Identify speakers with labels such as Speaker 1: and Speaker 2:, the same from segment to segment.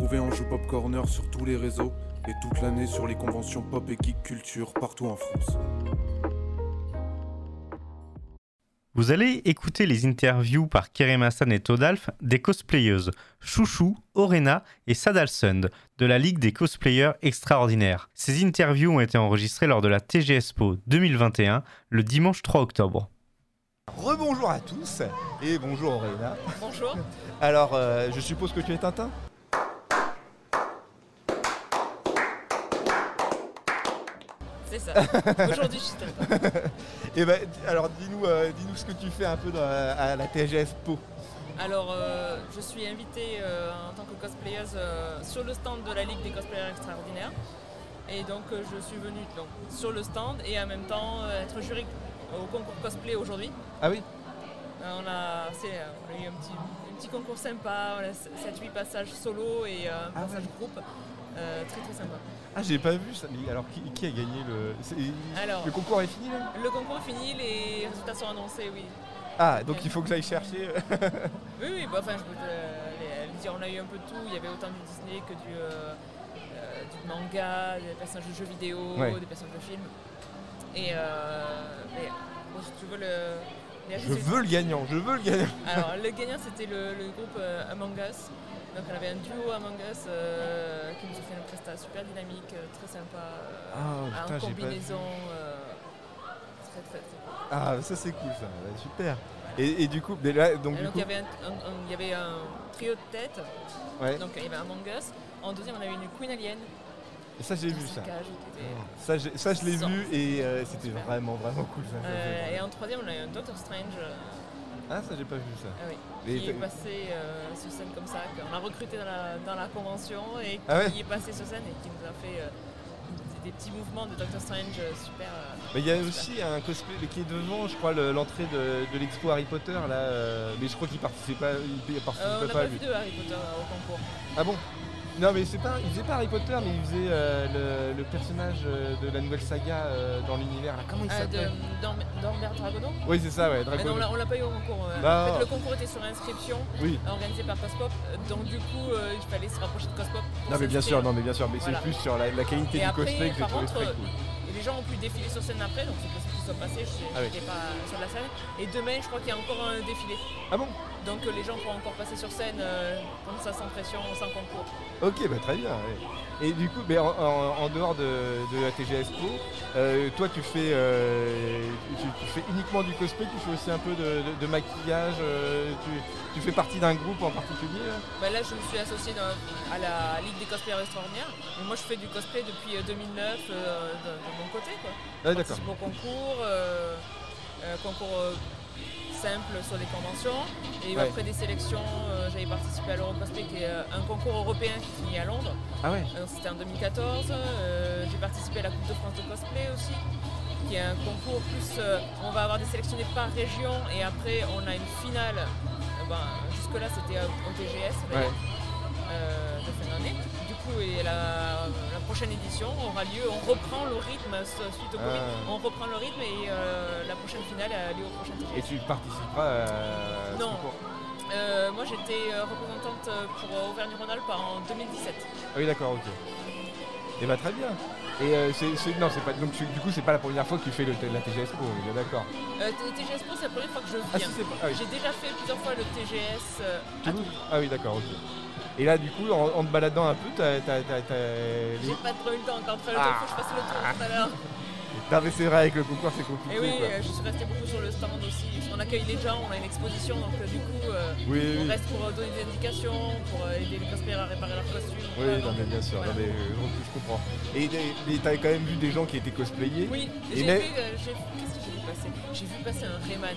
Speaker 1: retrouver en Joue Pop Corner sur tous les réseaux et toute l'année sur les conventions pop et geek culture partout en France.
Speaker 2: Vous allez écouter les interviews par Kerem Hassan et Todalf des cosplayeuses Chouchou, Orena et Sadalsund de la Ligue des cosplayers extraordinaires. Ces interviews ont été enregistrées lors de la TGSPO 2021 le dimanche 3 octobre.
Speaker 3: Rebonjour à tous et bonjour Orena.
Speaker 4: Bonjour.
Speaker 3: Alors, euh, je suppose que tu es Tintin?
Speaker 4: C'est ça. Aujourd'hui, je suis.
Speaker 3: Et ben, alors dis-nous euh, dis-nous ce que tu fais un peu dans la- à la TGS Po.
Speaker 4: Alors, euh, je suis invitée euh, en tant que cosplayeuse euh, sur le stand de la Ligue des cosplayers extraordinaires. Et donc, euh, je suis venue donc, sur le stand et en même temps euh, être jury au concours cosplay aujourd'hui.
Speaker 3: Ah oui?
Speaker 4: Euh, on, a, c'est, euh, on a eu un petit, un petit concours sympa, on a 7-8 passages solo et euh, un
Speaker 3: Ah
Speaker 4: passage groupe. Euh, très très sympa.
Speaker 3: Ah j'ai pas vu ça. Mais alors qui, qui a gagné le.
Speaker 4: Alors,
Speaker 3: Le concours est fini là?
Speaker 4: le concours est fini, les résultats sont annoncés, oui.
Speaker 3: Ah donc il faut que j'aille chercher.
Speaker 4: Oui, oui, bah, enfin, je peux te dire, on a eu un peu de tout. Il y avait autant du Disney que du, euh, euh, du manga, des personnages de jeux vidéo,
Speaker 3: Ouais.
Speaker 4: des personnages de films. Et, euh, bon, si tu veux le.
Speaker 3: je veux le gagnant, je veux le gagnant.
Speaker 4: Alors, le gagnant, c'était le, le groupe euh, Among Us. Donc, on avait un duo Among Us euh, qui nous a fait une prestation super dynamique, euh, très sympa, euh,
Speaker 3: Ah putain
Speaker 4: en combinaison. très, très, très cool.
Speaker 3: Ah ça c'est cool ça, super. Et, et du coup, là, donc
Speaker 4: donc,
Speaker 3: coup.
Speaker 4: il y avait un, un- un- il y avait un trio de têtes.
Speaker 3: Ouais.
Speaker 4: Donc il y avait Among Us. En deuxième, on avait une Queen Alien.
Speaker 3: Et ça j'ai vu ça.
Speaker 4: était-
Speaker 3: Ça, je l'ai vu et euh, c'était vraiment vraiment cool ça.
Speaker 4: Euh, et en troisième, on a eu un Doctor Strange euh,
Speaker 3: Ah ça j'ai pas vu ça.
Speaker 4: ah oui,
Speaker 3: Et
Speaker 4: qui est passé euh, sur scène comme ça, qu'on a recruté dans la, dans la convention et qui
Speaker 3: Ah ouais
Speaker 4: est passé sur scène et qui nous a fait euh, des, petits mouvements de Doctor Strange euh, super. euh,
Speaker 3: Mais il y a
Speaker 4: super.
Speaker 3: aussi un cosplay qui est devant, je crois, le- l'entrée de, de l'expo Harry Potter là. euh, mais je crois qu'il participait pas, il
Speaker 4: Euh,
Speaker 3: participait
Speaker 4: on n'a
Speaker 3: pas
Speaker 4: pas
Speaker 3: lui.
Speaker 4: vu de Harry Potter euh, au concours.
Speaker 3: Ah bon? Non mais c'est pas, il faisait pas Harry Potter, mais il faisait euh, le, le personnage euh, de la nouvelle saga euh, dans l'univers. Là. Comment il s'appelle?
Speaker 4: Norbert Dragono?
Speaker 3: Oui c'est ça, ouais,
Speaker 4: Mais non, on l'a- on l'a pas eu au concours.
Speaker 3: Bah.
Speaker 4: En fait, le concours était sur inscription,
Speaker 3: Oui.
Speaker 4: organisé par Cospop. Donc du coup, il fallait se rapprocher de Cospop. pour
Speaker 3: Non mais bien sûr, non mais bien sûr, mais
Speaker 4: Voilà.
Speaker 3: c'est plus sur la, la qualité
Speaker 4: Et
Speaker 3: du
Speaker 4: après,
Speaker 3: cosplay que j'ai
Speaker 4: par
Speaker 3: trouvé
Speaker 4: contre,
Speaker 3: très cool.
Speaker 4: Et les gens ont pu défiler sur scène après, donc c'est possible qu'ils soient passés, je
Speaker 3: Ah oui.
Speaker 4: n'étais pas sur la scène. Et demain, je crois qu'il y a encore un défilé.
Speaker 3: Ah bon?
Speaker 4: Donc euh, les gens pourront encore passer sur scène euh, comme ça, sans pression, sans concours.
Speaker 3: Ok, bah très bien. ouais. Et du coup, mais en, en- en dehors de, de la TGS Pro, euh, toi tu fais, tu, tu fais uniquement du cosplay, tu fais aussi un peu de, de- de maquillage, tu, tu fais partie d'un groupe en particulier là
Speaker 4: Bah, là, je me suis associée dans- à la Ligue des cosplayers extraordinaires. Et moi, je fais du cosplay depuis euh, 2009 euh, de, mon côté. Quoi.
Speaker 3: Ah d'accord.
Speaker 4: au concours, concours simple sur des conventions. Et
Speaker 3: Ouais.
Speaker 4: après des sélections, euh, j'avais participé à l'Eurocosplay, qui est euh, un concours européen qui finit à Londres.
Speaker 3: Ah ouais
Speaker 4: Euh, C'était en 2014. Euh, J'ai participé à la Coupe de France de cosplay aussi, qui est un concours plus. on va avoir des sélectionnés par région et après on a une finale. Ben, Jusque-là c'était au TGS
Speaker 3: Ouais.
Speaker 4: de fin d'année. Du coup, et la prochaine édition aura lieu. On reprend le rythme su- suite au Covid.
Speaker 3: Ah.
Speaker 4: On reprend le rythme et euh, la prochaine finale a lieu au prochain TGS.
Speaker 3: Et tu participeras à ce
Speaker 4: Non. Euh, moi j'étais euh, représentante pour euh, Auvergne-Rhône-Alpes en 2017.
Speaker 3: Ah oui d'accord, ok. Et bah très bien. Et euh, c'est, c'est- non, c'est pas, donc du coup c'est pas la première fois que tu fais le, la TGS Pro, on est d'accord.
Speaker 4: Euh, TGS Pro, c'est la première fois que je
Speaker 3: Ah
Speaker 4: viens.
Speaker 3: si c'est pas. Ah oui.
Speaker 4: J'ai déjà fait plusieurs fois le TGS euh, à
Speaker 3: Toulouse
Speaker 4: Toulouse.
Speaker 3: Ah oui d'accord, ok. Et là du coup en, en te baladant un peu, t'as,
Speaker 4: J'ai pas trop eu le temps encore de faire le tour, faut que je fasse le tour tout à l'heure.
Speaker 3: Non mais c'est vrai avec le concours c'est compliqué
Speaker 4: Et oui,
Speaker 3: quoi.
Speaker 4: euh, je suis restée beaucoup sur le stand aussi. On accueille les gens, on a une exposition, donc euh, du coup, euh,
Speaker 3: Oui,
Speaker 4: on
Speaker 3: oui.
Speaker 4: reste pour euh, donner des indications, pour euh, aider les cosplayers à réparer leurs costumes.
Speaker 3: Oui, non, mais bien sûr,
Speaker 4: voilà.
Speaker 3: non, mais, je comprends. Et t'as quand même vu des gens qui étaient cosplayés
Speaker 4: Oui, j'ai
Speaker 3: même-
Speaker 4: vu, j'ai- qu'est-ce que j'ai vu passer J'ai vu passer un Rayman.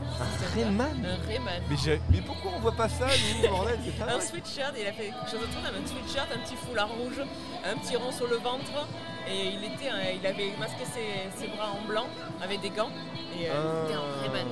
Speaker 3: Un Rayman
Speaker 4: Un Rayman.
Speaker 3: mais, j'ai- mais pourquoi on voit pas ça, nous, bordel C'est pas
Speaker 4: Un
Speaker 3: vrai.
Speaker 4: sweatshirt, il a fait quelque chose un sweatshirt, un petit foulard rouge, un petit rond sur le ventre, et il était, un- il avait masqué ses, ses bras en blanc avec des gants, et euh, il était en Rayman.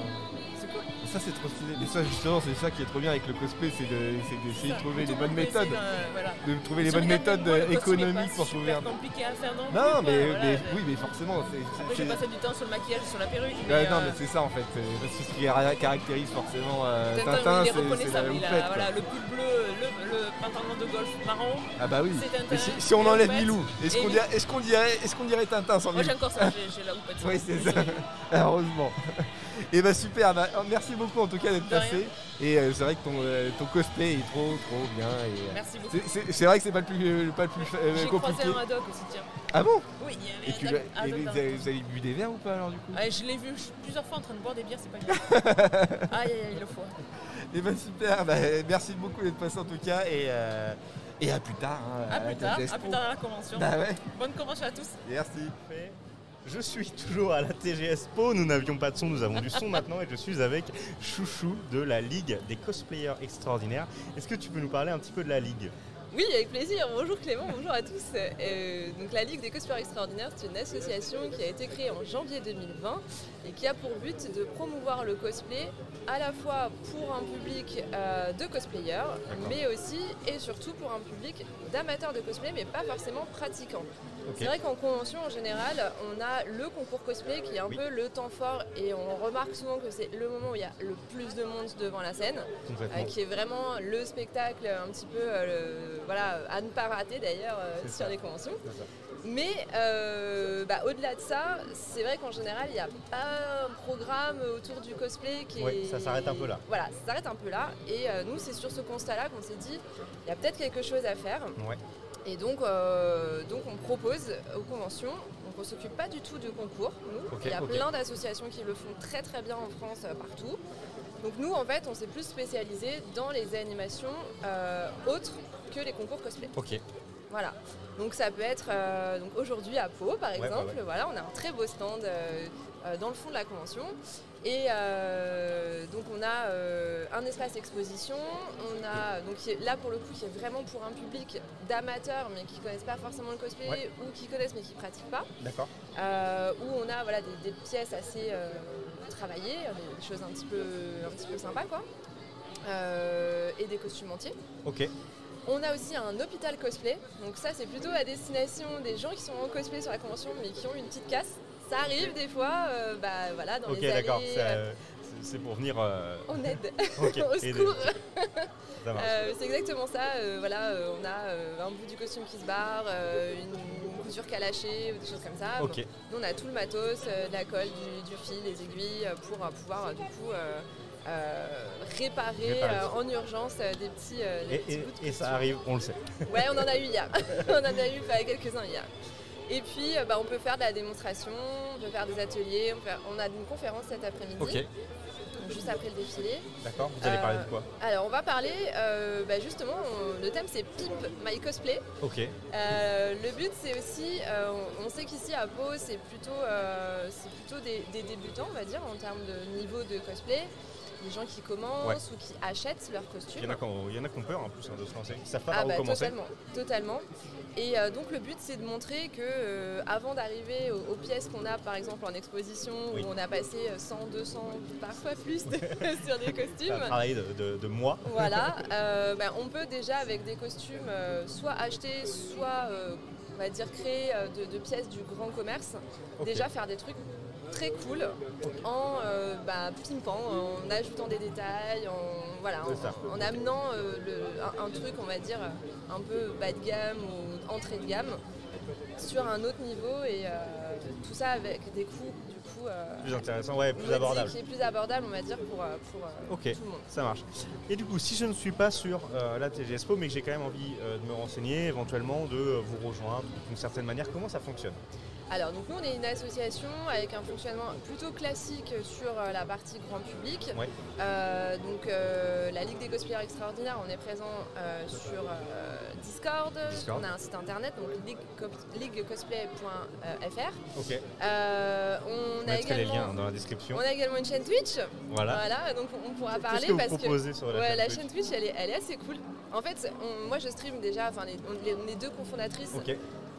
Speaker 3: Ça, c'est trop stylé. Mais ça, justement, c'est ça qui est trop bien avec le cosplay, c'est de- c'est d'essayer de
Speaker 4: Ça,
Speaker 3: trouver les bonnes méthodes.
Speaker 4: d'un- voilà.
Speaker 3: De trouver les bonnes méthodes
Speaker 4: le
Speaker 3: économiques pour trouver un.
Speaker 4: compliqué à faire non plus,
Speaker 3: Non, mais,
Speaker 4: voilà,
Speaker 3: mais-
Speaker 4: je-
Speaker 3: oui, mais forcément, c'est.
Speaker 4: Après,
Speaker 3: c'est-
Speaker 4: j'ai passé du temps sur le maquillage, sur la perruque. Mais,
Speaker 3: non,
Speaker 4: euh,
Speaker 3: mais c'est ça en fait. c'est- C'est ce qui ra- caractérise forcément euh,
Speaker 4: Tintin,
Speaker 3: c'est- c'est la
Speaker 4: voilà, le pull bleu, le, le pantalon de golf marron.
Speaker 3: Ah bah oui.
Speaker 4: C'est
Speaker 3: si, on
Speaker 4: Et en
Speaker 3: enlève Milou, est-ce
Speaker 4: et
Speaker 3: qu'on
Speaker 4: Milou-
Speaker 3: dirait, est-ce qu'on dirait, Tintin sans
Speaker 4: Moi j'ai
Speaker 3: Milou
Speaker 4: encore ça, j'ai la houppette.
Speaker 3: Oui, c'est ça. Heureusement. Et bah super, bah, merci beaucoup en tout cas d'être passé. Et euh, c'est vrai que ton, euh, ton cosplay est trop trop bien. et, euh,
Speaker 4: Merci beaucoup.
Speaker 3: c'est- vrai que c'est pas le plus, pas le plus euh,
Speaker 4: J'ai
Speaker 3: compliqué.
Speaker 4: croisé un Haddock aussi, tiens.
Speaker 3: Ah bon?
Speaker 4: Oui, il y avait
Speaker 3: Et,
Speaker 4: un
Speaker 3: tu
Speaker 4: Haddock-
Speaker 3: et
Speaker 4: Haddock
Speaker 3: vous, avez, bu des verres ou pas alors du coup?
Speaker 4: Je l'ai vu plusieurs fois en train de boire des bières, c'est pas bien. aïe aïe aïe, le foie.
Speaker 3: Et bah super, bah, merci beaucoup d'être passé en tout cas et, euh, et à plus tard. hein,
Speaker 4: A
Speaker 3: la
Speaker 4: plus tard, à plus tard à la convention.
Speaker 3: Bah ouais,
Speaker 4: Bonne convention à tous.
Speaker 3: merci.
Speaker 2: Je suis toujours à la TGS Po, nous n'avions pas de son, nous avons du son maintenant et je suis avec Chouchou de la Ligue des cosplayers extraordinaires. Est-ce que tu peux nous parler un petit peu de la Ligue?
Speaker 5: Oui, avec plaisir. Bonjour Clément, bonjour à tous. Euh, donc la Ligue des cosplayers extraordinaires, c'est une association qui a été créée en janvier 2020 et qui a pour but de promouvoir le cosplay à la fois pour un public euh, de cosplayers, mais aussi et surtout pour un public d'amateurs de cosplay, mais pas forcément pratiquants. C'est vrai qu'en convention, en général, on a le concours cosplay qui est un
Speaker 2: Oui.
Speaker 5: peu le temps fort et on remarque souvent que c'est le moment où il y a le plus de monde devant la scène. Euh, qui est vraiment le spectacle un petit peu euh, le- voilà, à ne pas rater d'ailleurs euh, sur
Speaker 2: ça.
Speaker 5: les conventions. Mais bah, au-delà de ça, c'est vrai qu'en général, il n'y a pas un programme autour du cosplay qui
Speaker 2: Ouais,
Speaker 5: est...
Speaker 2: ça s'arrête un peu là.
Speaker 5: Voilà, ça s'arrête un peu là. Et nous, c'est sur ce constat-là qu'on s'est dit, il y a peut-être quelque chose à faire.
Speaker 2: Ouais.
Speaker 5: Et donc, euh, donc on propose aux conventions, donc on s'occupe pas du tout de concours, nous. Il y a plein d'associations qui le font très très bien en France, euh, partout. Donc nous, en fait, on s'est plus spécialisé dans les animations euh, autres que les concours cosplay.
Speaker 2: Ok.
Speaker 5: Voilà. Donc ça peut être donc aujourd'hui à Pau, par exemple.
Speaker 2: ouais, ouais.
Speaker 5: Voilà, on a un très beau stand dans le fond de la convention. Et euh, donc on a euh, un espace exposition, on a donc qui est là pour le coup qui est vraiment pour un public d'amateurs mais qui connaissent pas forcément le cosplay
Speaker 2: Ouais.
Speaker 5: ou qui connaissent mais qui pratiquent pas.
Speaker 2: D'accord.
Speaker 5: Euh, où on a voilà, des, des pièces assez travaillées, des, choses un petit peu, un petit peu sympas quoi. Et des costumes entiers.
Speaker 2: Ok.
Speaker 5: On a aussi un hôpital cosplay, donc ça c'est plutôt à destination des gens qui sont en cosplay sur la convention mais qui ont une petite casse. Ça arrive des fois, euh, bah voilà, dans
Speaker 2: Ok,
Speaker 5: les
Speaker 2: d'accord. C'est,
Speaker 5: euh,
Speaker 2: euh, c'est- pour venir. euh,
Speaker 5: on aide,
Speaker 2: Ok.
Speaker 5: au
Speaker 2: aider.
Speaker 5: secours.
Speaker 2: Ça marche.
Speaker 5: Euh, c'est exactement ça. euh, voilà, euh, on a euh, un bout du costume qui se barre, euh, une, une couture qui a lâché ou des choses comme ça.
Speaker 2: Ok.
Speaker 5: Nous, on a tout le matos, euh, de la colle, du, du fil, les aiguilles, euh, pour euh, pouvoir euh, du coup euh, euh, réparer,
Speaker 2: Réparer.
Speaker 5: euh, en urgence euh, des petits, euh, des
Speaker 2: Et,
Speaker 5: petits
Speaker 2: et-
Speaker 5: bouts de
Speaker 2: et ça arrive, on le sait.
Speaker 5: Ouais, on en a eu hier. on en a eu enfin, quelques-uns hier. Et puis, euh, bah, on peut faire de la démonstration, on peut faire des ateliers. On, a une conférence cet après-midi, donc juste après le défilé.
Speaker 2: D'accord. Vous allez
Speaker 5: Euh,
Speaker 2: parler de quoi
Speaker 5: Alors, on va parler, euh, bah, justement, on- le thème c'est Pimp My Cosplay.
Speaker 2: Ok.
Speaker 5: Euh, le but, c'est aussi, euh, on, sait qu'ici à Pau, c'est plutôt, euh, c'est plutôt des, des débutants, on va dire, en termes de niveau de cosplay. Des gens qui commencent ou qui achètent leurs costumes.
Speaker 2: il y en a qui ont peur en plus hein, de se lancer. Ils savent pas
Speaker 5: Ah
Speaker 2: par où
Speaker 5: bah
Speaker 2: commencer.
Speaker 5: totalement, totalement. Et euh, donc le but c'est de montrer que euh, avant d'arriver aux, aux pièces qu'on a par exemple en exposition
Speaker 2: Oui.
Speaker 5: où on a passé euh, 100, 200, parfois plus de- sur des
Speaker 2: C'est un
Speaker 5: costumes.
Speaker 2: travail de, de, de mois.
Speaker 5: Voilà, euh, bah, on peut déjà avec des costumes euh, soit acheter, soit euh, on va dire créer euh, de, de pièces du grand commerce, déjà faire des trucs très cool en euh, bah, pimpant, en ajoutant des détails, en, voilà, en, en amenant euh, le- un, un truc, on va dire, un peu bas de gamme ou entrée de gamme sur un autre niveau et euh, tout ça avec des coûts du coup
Speaker 2: Plus intéressant, ouais, plus abordable.
Speaker 5: et plus abordable, on va dire, pour, pour tout le monde.
Speaker 2: Ça marche. Et du coup, si je ne suis pas sur la TGSPO, mais que j'ai quand même envie de me renseigner, éventuellement de vous rejoindre d'une certaine manière, comment ça fonctionne?
Speaker 5: Alors, donc nous, on est une association avec un fonctionnement plutôt classique sur euh, la partie grand public.
Speaker 2: Ouais.
Speaker 5: Euh, donc, euh, la Ligue des cosplayers extraordinaires, on est présent euh, sur Discord.
Speaker 2: Discord.
Speaker 5: On a un site internet, donc. Euh, on,
Speaker 2: On
Speaker 5: a
Speaker 2: mettra les
Speaker 5: également,
Speaker 2: liens dans la description.
Speaker 5: on a également une chaîne Twitch.
Speaker 2: Voilà.
Speaker 5: Voilà, donc on pourra parler
Speaker 2: que vous
Speaker 5: parce que.
Speaker 2: sur la
Speaker 5: Ouais,
Speaker 2: chaîne
Speaker 5: la
Speaker 2: Twitch
Speaker 5: chaîne Twitch, elle est, elle est assez cool. En fait, on- moi je stream déjà, enfin, les- on, les- on est deux cofondatrices.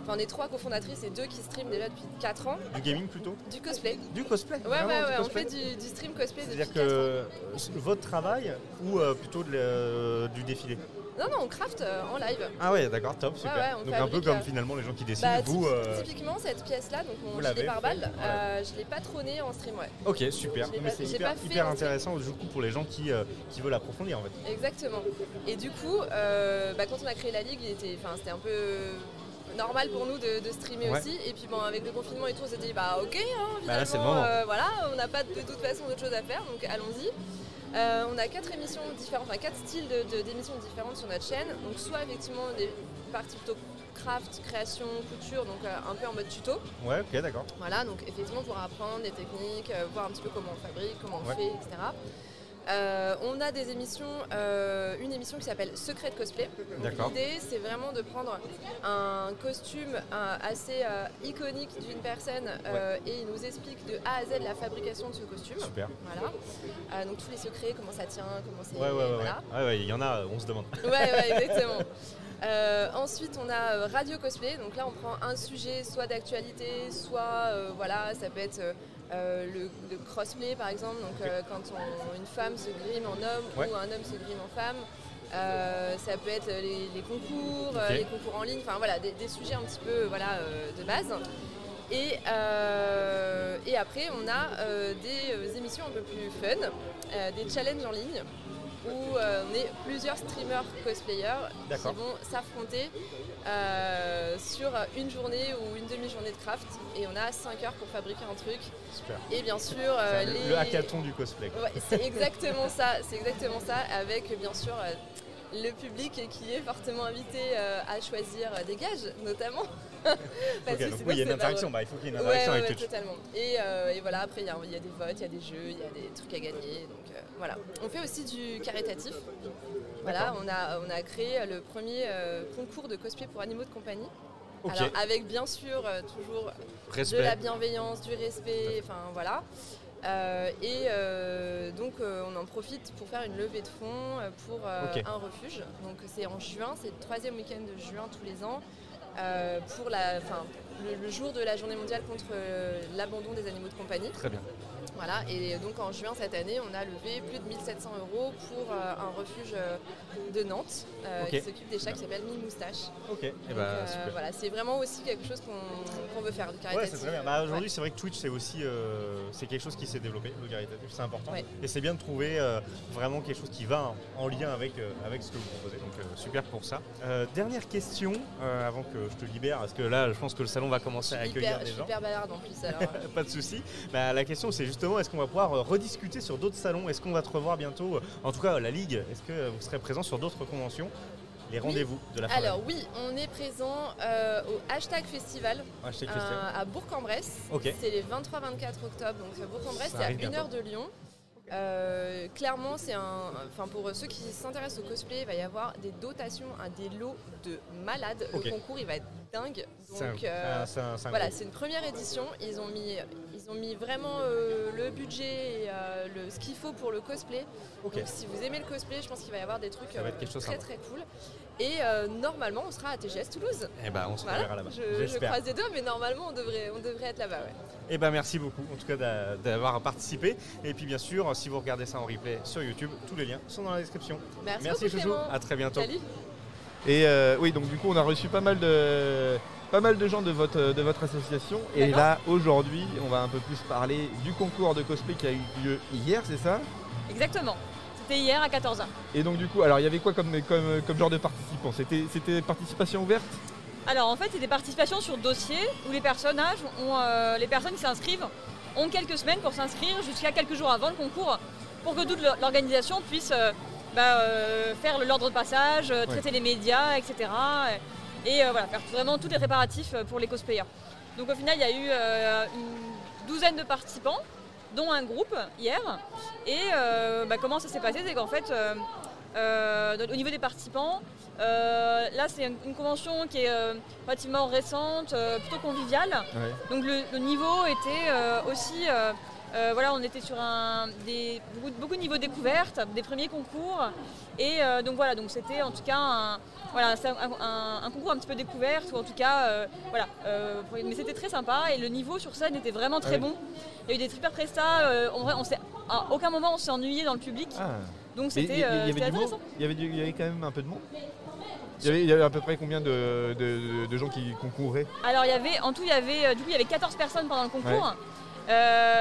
Speaker 5: Enfin, on est trois cofondatrices et deux qui streament déjà depuis 4 ans.
Speaker 2: Du gaming plutôt
Speaker 5: Du cosplay.
Speaker 2: Du cosplay
Speaker 5: Ouais,
Speaker 2: Vraiment,
Speaker 5: ouais, ouais, on fait du, du stream cosplay depuis
Speaker 2: C'est-à-dire
Speaker 5: 4 ans.
Speaker 2: que euh, votre travail ou euh, plutôt de le- du défilé
Speaker 5: Non, non, on craft euh, en live.
Speaker 6: Ah ouais, d'accord, top, super.
Speaker 5: ouais,
Speaker 6: donc un peu comme
Speaker 5: euh,
Speaker 6: finalement les gens qui dessinent,
Speaker 5: Bah,
Speaker 6: vous.
Speaker 5: typi-
Speaker 6: euh,
Speaker 5: Typiquement, cette pièce-là, donc mon gilet par balle,
Speaker 6: fait,
Speaker 5: euh, je l'ai patronné en stream, ouais.
Speaker 6: Ok, super. Mais
Speaker 5: pas-
Speaker 6: c'est hyper,
Speaker 5: pas
Speaker 6: intéressant du coup pour les gens qui, euh, qui veulent approfondir en fait.
Speaker 5: Exactement. Et du coup, euh, bah, quand on a créé la ligue, c'était un peu normal pour nous de, de streamer
Speaker 6: Ouais.
Speaker 5: aussi. Et puis bon, avec le confinement et tout, on s'est dit bah ok, hein,
Speaker 6: Bah là,
Speaker 5: euh, voilà, on n'a pas de, de toute façon d'autre chose à faire, donc allons-y. Euh, on a quatre émissions différentes, enfin quatre styles de- d'émissions différentes sur notre chaîne. Donc soit effectivement des parties plutôt craft, création, couture, donc euh, un peu en mode tuto.
Speaker 6: Ouais, ok, d'accord.
Speaker 5: Voilà, donc effectivement pour apprendre des techniques, voir un petit peu comment on fabrique, comment on
Speaker 6: Ouais.
Speaker 5: fait, etc. Euh, on a des émissions, euh, une émission qui s'appelle Secret de cosplay. L'idée, c'est vraiment de prendre un costume euh, assez euh, iconique d'une personne et il nous explique de A à Z la fabrication de ce costume.
Speaker 6: Super.
Speaker 5: Voilà. Donc tous les secrets, comment ça tient, comment c'est.
Speaker 6: Ouais, ouais, ouais.
Speaker 5: voilà.
Speaker 6: Ouais, ouais, ouais, il y en a, on se demande.
Speaker 5: Ouais, ouais, exactement. Euh, ensuite, on a euh, Radio Cosplay. Donc là, on prend un sujet, soit d'actualité, soit euh, voilà, ça peut être euh, le, le crossplay par exemple. Donc euh, quand on- une femme se grime en homme
Speaker 6: Ouais.
Speaker 5: ou un homme se grime en femme. Euh, ça peut être les, les concours, les concours en ligne. Enfin voilà, des, des sujets un petit peu voilà de base. Et, et après, on a des émissions un peu plus fun, des challenges en ligne où euh, on est plusieurs streamers cosplayers qui vont s'affronter euh, sur une journée ou une demi-journée de craft et on a 5 heures pour fabriquer un truc
Speaker 6: Super.
Speaker 5: et bien sûr euh,
Speaker 6: le-
Speaker 5: les...
Speaker 6: Le hackathon du cosplay.
Speaker 5: Ouais, c'est exactement ça, c'est exactement ça avec bien sûr le public qui est fortement invité à choisir des gages notamment. Que
Speaker 6: donc oui, il y a une interaction. Bah, il faut qu'il y ait une interaction
Speaker 5: ouais,
Speaker 6: avec
Speaker 5: ouais, totalement. Et, euh, et voilà, après, il y, a- il y a des votes, il y a des jeux, il y a des trucs à gagner. Donc euh, voilà. On fait aussi du caritatif. Voilà, on a, on a créé le premier euh, concours de cosplay pour animaux de compagnie. Alors, avec bien sûr euh, toujours de la bienveillance, du respect, enfin voilà. Euh, et euh, donc euh, on en profite pour faire une levée de fonds euh, pour euh, un refuge. Donc c'est en juin, c'est le troisième week-end de juin tous les ans. Euh, pour la, enfin, le, le jour de la journée mondiale contre euh, l'abandon des animaux de compagnie.
Speaker 6: Très bien.
Speaker 5: Voilà, et donc en juin cette année, on a levé plus de 1700 euros pour euh, un refuge euh, de Nantes euh, qui s'occupe des chats qui s'appelle Mille Moustache.
Speaker 6: Ok, et
Speaker 5: Donc,
Speaker 6: bah super.
Speaker 5: voilà, c'est vraiment aussi quelque chose qu'on veut faire, du
Speaker 6: Ouais,
Speaker 5: caritatif.
Speaker 6: c'est très bien. Bah, Aujourd'hui, c'est vrai que Twitch, c'est aussi c'est quelque chose qui s'est développé, le caritatif, c'est important.
Speaker 5: Ouais.
Speaker 6: Et c'est bien de trouver vraiment quelque chose qui va en, en lien avec, avec ce que vous proposez. Donc, super pour ça. Dernière question, avant que je te libère, parce que là, je pense que le salon va commencer à accueillir
Speaker 5: hyper, je
Speaker 6: des
Speaker 5: suis
Speaker 6: gens.
Speaker 5: hyper bavarde en plus alors. euh,
Speaker 6: Pas de souci. Bah, la question, c'est justement, est-ce qu'on va pouvoir euh, rediscuter sur d'autres salons? Est-ce qu'on va te revoir bientôt? Euh, En tout cas, la Ligue, est-ce que vous serez présent sur d'autres conventions? Les rendez-vous de la fin
Speaker 5: alors oui, on est présent euh, au hashtag festival euh, à Bourg-en-Bresse. C'est les 23-24 octobre. Donc euh, Bourg-en-Bresse, c'est à
Speaker 6: arrive
Speaker 5: une heure
Speaker 6: bientôt.
Speaker 5: de Lyon. Euh, clairement, c'est un. Enfin, pour ceux qui s'intéressent au cosplay, il va y avoir des dotations, un des lots de malades. Le concours, il va être dingue. Donc, euh,
Speaker 6: ah, un-
Speaker 5: Voilà, c'est une première édition. Ils ont mis, ils ont mis vraiment euh, le budget et euh, le, ce qu'il faut pour le cosplay.
Speaker 6: Ok.
Speaker 5: Donc si vous aimez le cosplay, je pense qu'il va y avoir des trucs
Speaker 6: chose
Speaker 5: très
Speaker 6: sympa.
Speaker 5: très cool. Et normalement, on sera à TGS Toulouse.
Speaker 6: Eh ben, on se
Speaker 5: Voilà,
Speaker 6: reverra là-bas.
Speaker 5: je, je croise les doigts, mais normalement, on devrait, on devrait être là-bas. Ouais.
Speaker 6: Eh ben merci beaucoup en tout cas d'a- d'avoir participé. Et puis bien sûr, si vous regardez ça en replay sur YouTube, tous les liens sont dans la description.
Speaker 5: Merci,
Speaker 6: Merci
Speaker 5: beaucoup,
Speaker 6: à très bientôt.
Speaker 5: Salut.
Speaker 3: Et euh, oui, donc du coup, on a reçu pas mal de, pas mal de gens de votre, de votre association. Et là, aujourd'hui, on va un peu plus parler du concours de cosplay qui a eu lieu hier, c'est ça?
Speaker 7: Exactement. C'était hier à 14h.
Speaker 3: Et donc du coup, alors il y avait quoi comme, comme, comme genre de participants? C'était c'était participation ouverte?
Speaker 7: Alors en fait, c'est des participations sur dossier où les personnages ont, euh, les personnes qui s'inscrivent ont quelques semaines pour s'inscrire jusqu'à quelques jours avant le concours pour que toute l'organisation puisse euh, bah, euh, faire l'ordre de passage, euh, traiter les médias, etc. Et euh, voilà, faire vraiment tous les préparatifs pour les cosplayers. Donc au final, il y a eu une douzaine de participants, dont un groupe hier. Et euh, bah, comment ça s'est passé? C'est qu'en fait, euh, euh, au niveau des participants, là c'est une, convention qui est relativement récente, plutôt conviviale. Donc le, le niveau était aussi, euh, voilà, on était sur un, des, beaucoup, beaucoup de niveaux découvertes, des premiers concours. Et euh, donc voilà, donc c'était en tout cas un, voilà, un, un- un concours un petit peu découverte, ou en tout cas, euh, voilà. mais c'était très sympa et le niveau sur scène était vraiment très
Speaker 3: Ouais.
Speaker 7: bon. Il y a eu des super prestats, en vrai, on s'est, à aucun moment on s'est ennuyé dans le public.
Speaker 3: Ah,
Speaker 7: Donc c'était
Speaker 3: il y- avait du monde
Speaker 7: intéressant.
Speaker 3: il y, avait du- il y avait quand même un peu de monde il y, avait, il y avait à peu près combien de, de- de gens qui concouraient?
Speaker 7: Alors il y avait, en tout, il y avait, du coup, il y avait 14 personnes pendant le concours.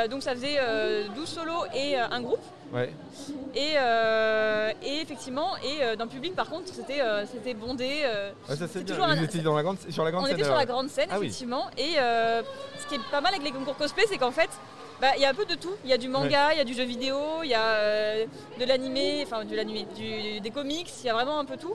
Speaker 7: Donc ça faisait euh, 12 solos et euh, un groupe.
Speaker 3: Ouais.
Speaker 7: Et, euh, et effectivement, et euh, dans le public par contre, c'était euh, c'était bondé. euh,
Speaker 3: ça c'est bien.
Speaker 7: un-
Speaker 3: dans la grande, sur la grande
Speaker 7: on
Speaker 3: scène
Speaker 7: était sur la grande scène,
Speaker 3: Ah oui.
Speaker 7: effectivement. Et euh, ce qui est pas mal avec les concours cosplay, c'est qu'en fait, bah, il y a un peu de tout. Il y a du manga, il y a du jeu vidéo, il y a euh, de l'animé, enfin de l'animé, des comics, il y a vraiment un peu tout.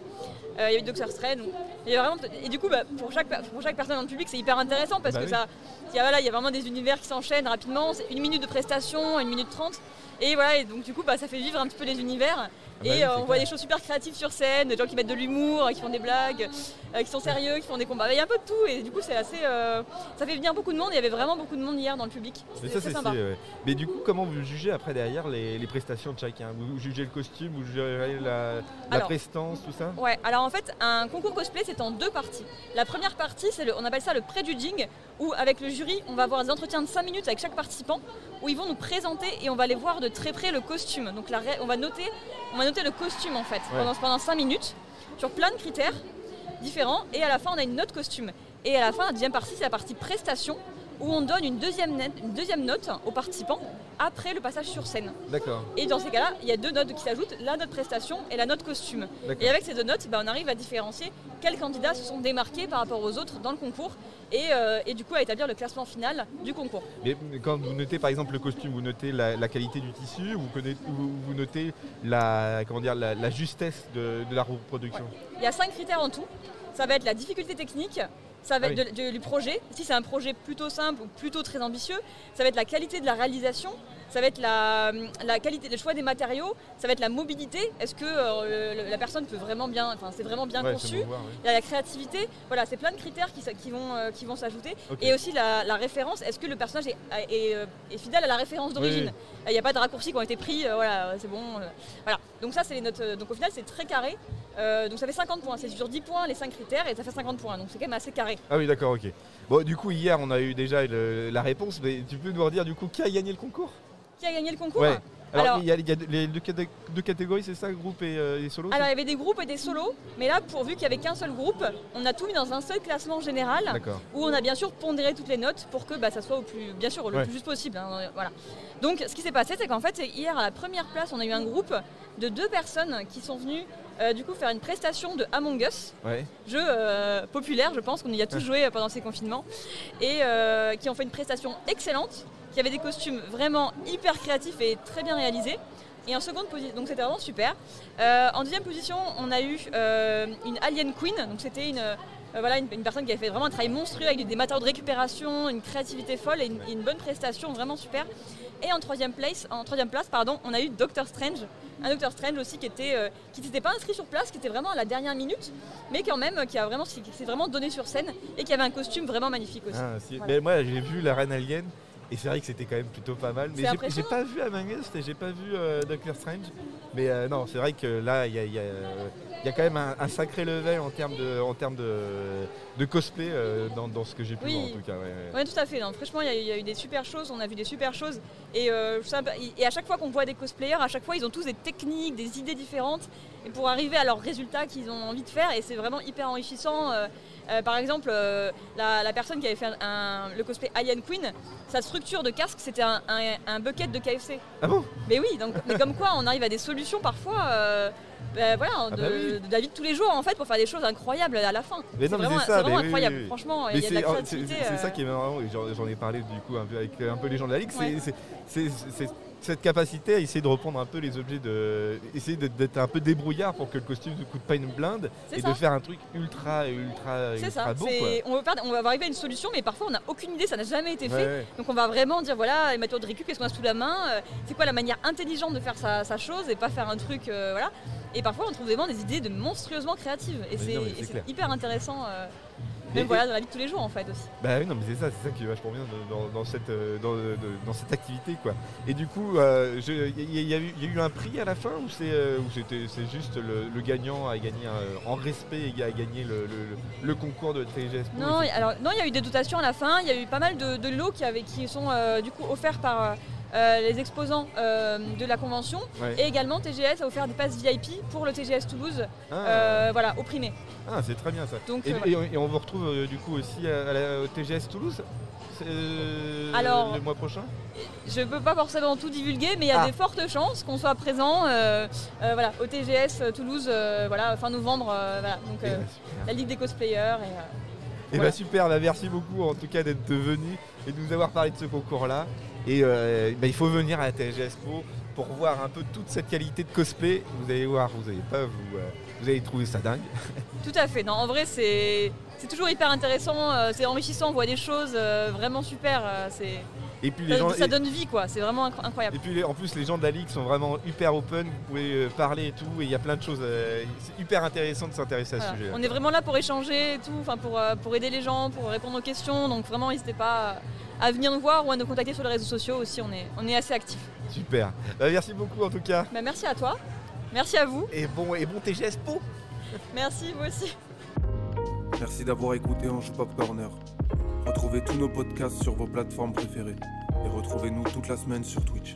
Speaker 7: Euh, il y a eu Doctor Strange. donc, y a vraiment, et du coup, bah, pour, chaque, pour chaque personne dans le public, c'est hyper intéressant parce
Speaker 3: Bah
Speaker 7: que
Speaker 3: oui.
Speaker 7: ça, il y, a, voilà, il y a vraiment des univers qui s'enchaînent rapidement. C'est une minute de prestation, une minute trente. Et voilà, et donc du coup, bah, ça fait vivre un petit peu les univers.
Speaker 3: Bah
Speaker 7: et
Speaker 3: oui,
Speaker 7: euh, on voit des choses super créatives sur scène, des gens qui mettent de l'humour, qui font des blagues, euh, qui sont sérieux, qui font des combats. Il y a un peu de tout et du coup, c'est assez. euh, ça fait venir beaucoup de monde. Il y avait vraiment beaucoup de monde hier dans le public.
Speaker 3: Mais ça c'est
Speaker 7: sympa.
Speaker 3: ouais. Mais du coup, comment vous jugez après derrière les, les prestations de chacun? Vous jugez le costume, vous jugez la, la
Speaker 7: Alors.
Speaker 3: prestance, tout ça?
Speaker 7: Ouais, alors en fait, un concours cosplay, c'est en deux parties. La première partie, c'est le, on appelle ça le pré-judging, où avec le jury, on va avoir des entretiens de 5 minutes avec chaque participant, où ils vont nous présenter et on va aller voir de très près le costume. Donc la on, va noter, on va noter le costume en fait, pendant, pendant 5 minutes, sur plein de critères différents, et à la fin, on a une note costume. Et à la fin, la deuxième partie, c'est la partie prestation, où on donne une deuxième, net- une deuxième note aux participants après le passage sur scène.
Speaker 3: D'accord,
Speaker 7: Et dans ces cas-là, il y a deux notes qui s'ajoutent, la note prestation et la note costume. Et avec ces deux notes, bah, on arrive à différencier quels candidats se sont démarqués par rapport aux autres dans le concours et, euh, et du coup à établir le classement final du concours.
Speaker 3: Mais quand vous notez par exemple le costume, vous notez la, la qualité du tissu, vous, connaissez- vous, vous notez la, comment dire, la, la justesse de, de la reproduction?
Speaker 7: Il y a cinq critères en tout. Ça va être la difficulté technique, ça va
Speaker 3: Ah
Speaker 7: être de- de- du projet, si c'est un projet plutôt simple ou plutôt très ambitieux, ça va être la qualité de la réalisation, ça va être la, la qualité, le choix des matériaux, ça va être la mobilité, est-ce que euh, le- la personne peut vraiment bien, enfin c'est vraiment bien
Speaker 3: Ouais,
Speaker 7: conçu,
Speaker 3: voir.
Speaker 7: Il y a la créativité, voilà, c'est plein de critères qui, vont, euh, qui vont s'ajouter. Et aussi la, la référence, est-ce que le personnage est, est, euh, est fidèle à la référence d'origine
Speaker 3: Oui,
Speaker 7: Il n'y a pas de raccourcis qui ont été pris, voilà, c'est bon. voilà. Donc ça, c'est les notes. Donc au final, c'est très carré. Euh, donc ça fait 50 points. C'est sur 10 points les 5 critères et ça fait 50 points. Donc c'est quand même assez carré.
Speaker 3: Ah oui, d'accord, ok. Bon, du coup, hier, on a eu déjà le- la réponse, mais tu peux nous redire du coup qui a gagné le concours?
Speaker 7: Qui a gagné le concours
Speaker 3: Ouais. Alors, il y a, il y a les deux, caté- deux catégories, c'est ça, groupe et, euh, et solo
Speaker 7: Alors il y avait des groupes et des solos, mais là, pourvu qu'il n'y avait qu'un seul groupe, on a tout mis dans un seul classement général. où on a bien sûr pondéré toutes les notes pour que bah, ça soit au plus, bien sûr, le
Speaker 3: Ouais.
Speaker 7: plus juste possible. hein, voilà. Donc, ce qui s'est passé, c'est qu'en fait, hier à la première place, on a eu un groupe de deux personnes qui sont venues euh, du coup faire une prestation de Among Us,
Speaker 3: Ouais.
Speaker 7: jeu euh, populaire, je pense qu'on y a tous joué pendant ces confinements, et qui ont fait une prestation excellente, qui avait des costumes vraiment hyper créatifs et très bien réalisés. Et en seconde position, donc c'était vraiment super. Euh, en deuxième position, on a eu euh, une Alien Queen, donc c'était une, euh, voilà, une, une personne qui avait fait vraiment un travail monstrueux avec des matériaux de récupération, une créativité folle et une, et une bonne prestation, vraiment super. Et en troisième place, en troisième place pardon, on a eu Doctor Strange, un Doctor Strange aussi qui était, qui n'était pas inscrit sur place, qui était vraiment à la dernière minute, mais quand même qui a vraiment, s'est vraiment donné sur scène et qui avait un costume vraiment magnifique aussi.
Speaker 3: Ah, si.
Speaker 7: Voilà.
Speaker 3: Mais moi, j'ai vu la Reine Alien. Et c'est vrai que c'était quand même plutôt pas mal. Mais j'ai- pas vu Among Us et j'ai pas vu euh, Doctor Strange. Mais euh, non, c'est vrai que là, il y a, il y a, il y a quand même un, un sacré level en termes de, en termes de, de cosplay euh, dans, dans ce que j'ai pu
Speaker 7: Oui.
Speaker 3: voir en tout cas. ouais, ouais.
Speaker 7: Oui, tout à fait. Non, franchement, il y, a- il y a eu des super choses. On a vu des super choses. Et, ça- et à chaque fois qu'on voit des cosplayers, à chaque fois, ils ont tous des techniques, des idées différentes et pour arriver à leurs résultats qu'ils ont envie de faire. Et c'est vraiment hyper enrichissant. Euh, par exemple, euh, la, la personne qui avait fait un- un- le cosplay Alien Queen, sa structure de casque, c'était un, bucket de KFC.
Speaker 3: Ah bon?
Speaker 7: Mais oui, donc, mais comme quoi, on arrive à des solutions parfois. euh, ben voilà, de,
Speaker 3: bah oui.
Speaker 7: de la vie de tous les jours en fait pour faire des choses incroyables à la fin. C'est vraiment,
Speaker 3: ça, oui,
Speaker 7: incroyable.
Speaker 3: oui.
Speaker 7: Franchement, il y a de la
Speaker 3: c'est oh, c'est-
Speaker 7: créativité.
Speaker 3: c'est ça qui est marrant, j'en ai parlé du coup un peu avec un peu les gens de la Ligue,
Speaker 7: Ouais.
Speaker 3: c'est cette capacité à essayer de reprendre un peu les objets, de essayer d'être- un peu débrouillard pour que le costume ne coûte pas une blinde et
Speaker 7: ça.
Speaker 3: de faire un truc ultra ultra
Speaker 7: C'est
Speaker 3: ultra
Speaker 7: ça,
Speaker 3: beau
Speaker 7: c'est-
Speaker 3: quoi.
Speaker 7: on, va arriver à une solution, mais parfois on n'a aucune idée, ça n'a jamais été
Speaker 3: Ouais,
Speaker 7: fait.
Speaker 3: ouais.
Speaker 7: Donc on va vraiment dire voilà, les matériaux de récup, qu'est-ce qu'on a sous la main, euh, c'est quoi la manière intelligente de faire sa, sa chose et pas faire un truc. euh, voilà. Et parfois on trouve vraiment des idées de monstrueusement créatives. Et c'est hyper intéressant, euh, Même voilà, dans la vie de tous les jours en fait aussi.
Speaker 3: Bah oui, non, mais c'est ça, c'est ça qui est vachement bien dans, dans cette, euh, dans, de- dans cette activité, quoi. Et du coup, euh, il y, a- il y y a eu un prix à la fin ou c'est euh, juste le, le gagnant a gagné un- en respect et a gagné le, le- le concours de TGS
Speaker 7: Non, alors il y a eu des dotations à la fin. Il y a eu pas mal de, de lots qui, avaient, qui sont euh, du coup offerts par, euh, les exposants euh, de la convention.
Speaker 3: Ouais.
Speaker 7: Et également, TGS a offert des passes VIP pour le TGS Toulouse,
Speaker 3: Ah,
Speaker 7: euh, voilà, opprimés.
Speaker 3: ah, c'est très bien ça.
Speaker 7: Donc,
Speaker 3: Et, et on- vous retrouve du coup aussi à- à la- au TGS Toulouse
Speaker 7: Alors-
Speaker 3: le mois prochain?
Speaker 7: Je ne peux pas forcément tout divulguer, mais il y a
Speaker 3: Ah.
Speaker 7: des fortes chances qu'on soit présent voilà, au TGS Toulouse voilà, fin novembre. voilà, donc,
Speaker 3: Eh ben,
Speaker 7: la Ligue des cosplayers. Et, Voilà.
Speaker 3: ben, super, bah, merci beaucoup en tout cas d'être venu et de nous avoir parlé de ce concours-là. Et euh, bah, il faut venir à la TG Expo pour voir un peu toute cette qualité de cosplay. Vous allez voir, vous allez pas vous, euh, vous allez trouver ça dingue.
Speaker 7: Tout à fait. Non, en vrai, c'est c'est toujours hyper intéressant, euh, c'est enrichissant, on voit des choses vraiment super. c'est
Speaker 3: Et puis les
Speaker 7: ça,
Speaker 3: gens,
Speaker 7: ça
Speaker 3: et-
Speaker 7: donne vie, quoi. C'est vraiment incro- incroyable.
Speaker 3: Et puis en plus les gens de la ligue sont vraiment hyper open, vous pouvez parler et tout, et il y a plein de choses. c'est hyper intéressant de s'intéresser à ce sujet.
Speaker 7: On est vraiment là pour échanger et tout, enfin pour, pour aider les gens, pour répondre aux questions. Donc vraiment, n'hésitez pas à venir nous voir ou à nous contacter sur les réseaux sociaux aussi. On est, on est assez actifs.
Speaker 3: Super. Bah, merci beaucoup en tout cas.
Speaker 7: Bah, merci à toi. Merci à vous.
Speaker 3: Et bon, et bon TG Expo
Speaker 7: Merci, vous aussi.
Speaker 1: Merci d'avoir écouté Ange Pop Corner. Retrouvez tous nos podcasts sur vos plateformes préférées et retrouvez-nous toute la semaine sur Twitch.